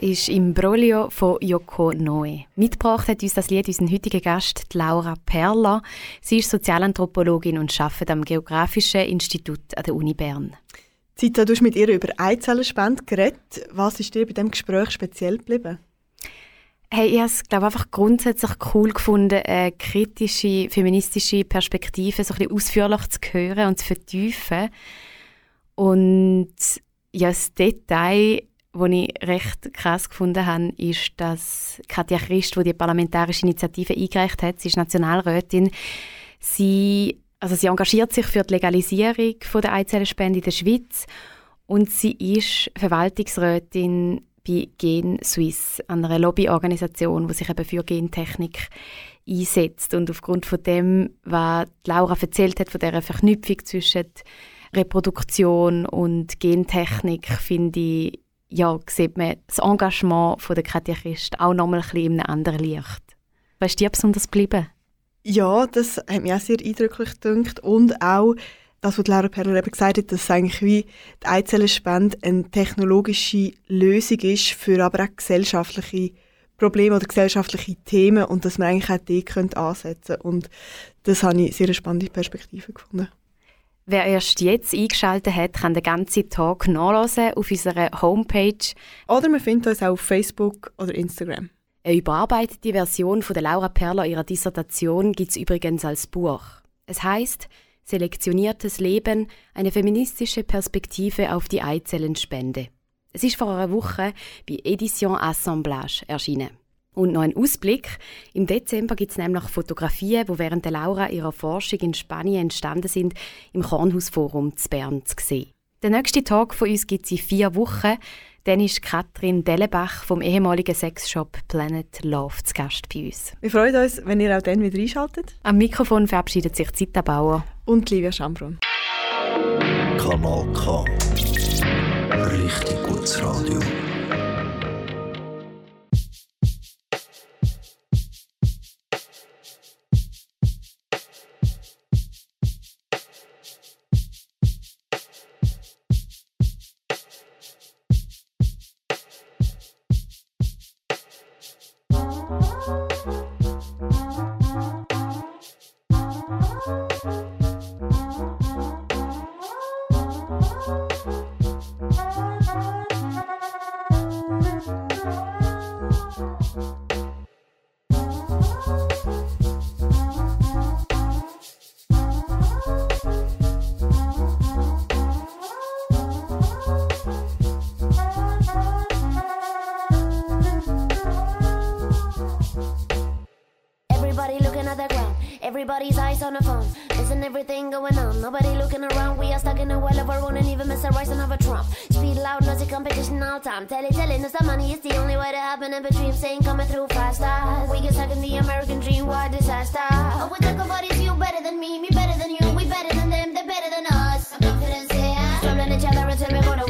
Ist im Broglio von Yoko Noe. Mitgebracht hat uns das Lied unseren heutigen Gast, Laura Perla. Sie ist Sozialanthropologin und arbeitet am Geografischen Institut an der Uni Bern. Zita, du hast mit ihr über Eizellenspende geredet. Was ist dir bei diesem Gespräch speziell geblieben? Hey, ich habe es glaube einfach grundsätzlich cool gefunden, eine kritische, feministische Perspektive so ein bisschen ausführlich zu hören und zu vertiefen. Und ja, das Detail, das ich recht krass gefunden habe, ist, dass Katja Christ, die die parlamentarische Initiative eingereicht hat, sie ist Nationalrätin, sie, also sie engagiert sich für die Legalisierung der Eizellenspende in der Schweiz und sie ist Verwaltungsrätin bei Gen Suisse, einer Lobbyorganisation, die sich eben für Gentechnik einsetzt. Und aufgrund von dem, was Laura erzählt hat, von dieser Verknüpfung zwischen Reproduktion und Gentechnik, finde ich, ja, sieht man das Engagement der Katja Christ auch nochmal ein in einem anderen Licht. Was ist dir besonders geblieben? Ja, das hat mich auch sehr eindrücklich gedacht. Und auch das, was Laura Perler eben gesagt hat, dass eigentlich wie die Eizellenspende eine technologische Lösung ist für aber auch gesellschaftliche Probleme oder gesellschaftliche Themen und dass man eigentlich auch die könnte ansetzen Und das habe ich sehr spannende Perspektive gefunden. Wer erst jetzt eingeschaltet hat, kann den ganzen Talk nachlesen auf unserer Homepage. Oder man findet uns auch auf Facebook oder Instagram. Eine überarbeitete Version von der Laura Perler ihrer Dissertation gibt es übrigens als Buch. Es heißt Selektioniertes Leben, eine feministische Perspektive auf die Eizellenspende. Es ist vor einer Woche bei Edition Assemblage erschienen. Und noch ein Ausblick. Im Dezember gibt es nämlich Fotografien, die während der Laura ihrer Forschung in Spanien entstanden sind, im Kornhausforum zu Bern zu sehen. Der nächste Tag von uns gibt es in vier Wochen. Dann ist Katrin Dellebach vom ehemaligen Sexshop Planet Love zu Gast bei uns. Wir freuen uns, wenn ihr auch dann wieder einschaltet. Am Mikrofon verabschiedet sich Zita Bauer und Livia Schambron. Kanal K. Richtig gutes Radio. Everybody's eyes on the phone. isn't everything going on. Nobody looking around. We are stuck in a well of our own and even. Rice and have a Trump. Speed loud, noisy competition all time. Tell it, telling us the money is the only way to happen. And between saying coming through faster. We get stuck in the American dream. What disaster. Oh, we talk about is you better than me, me better than you. We better than them, they're better than us. Confidence here. Struggling each other until we go to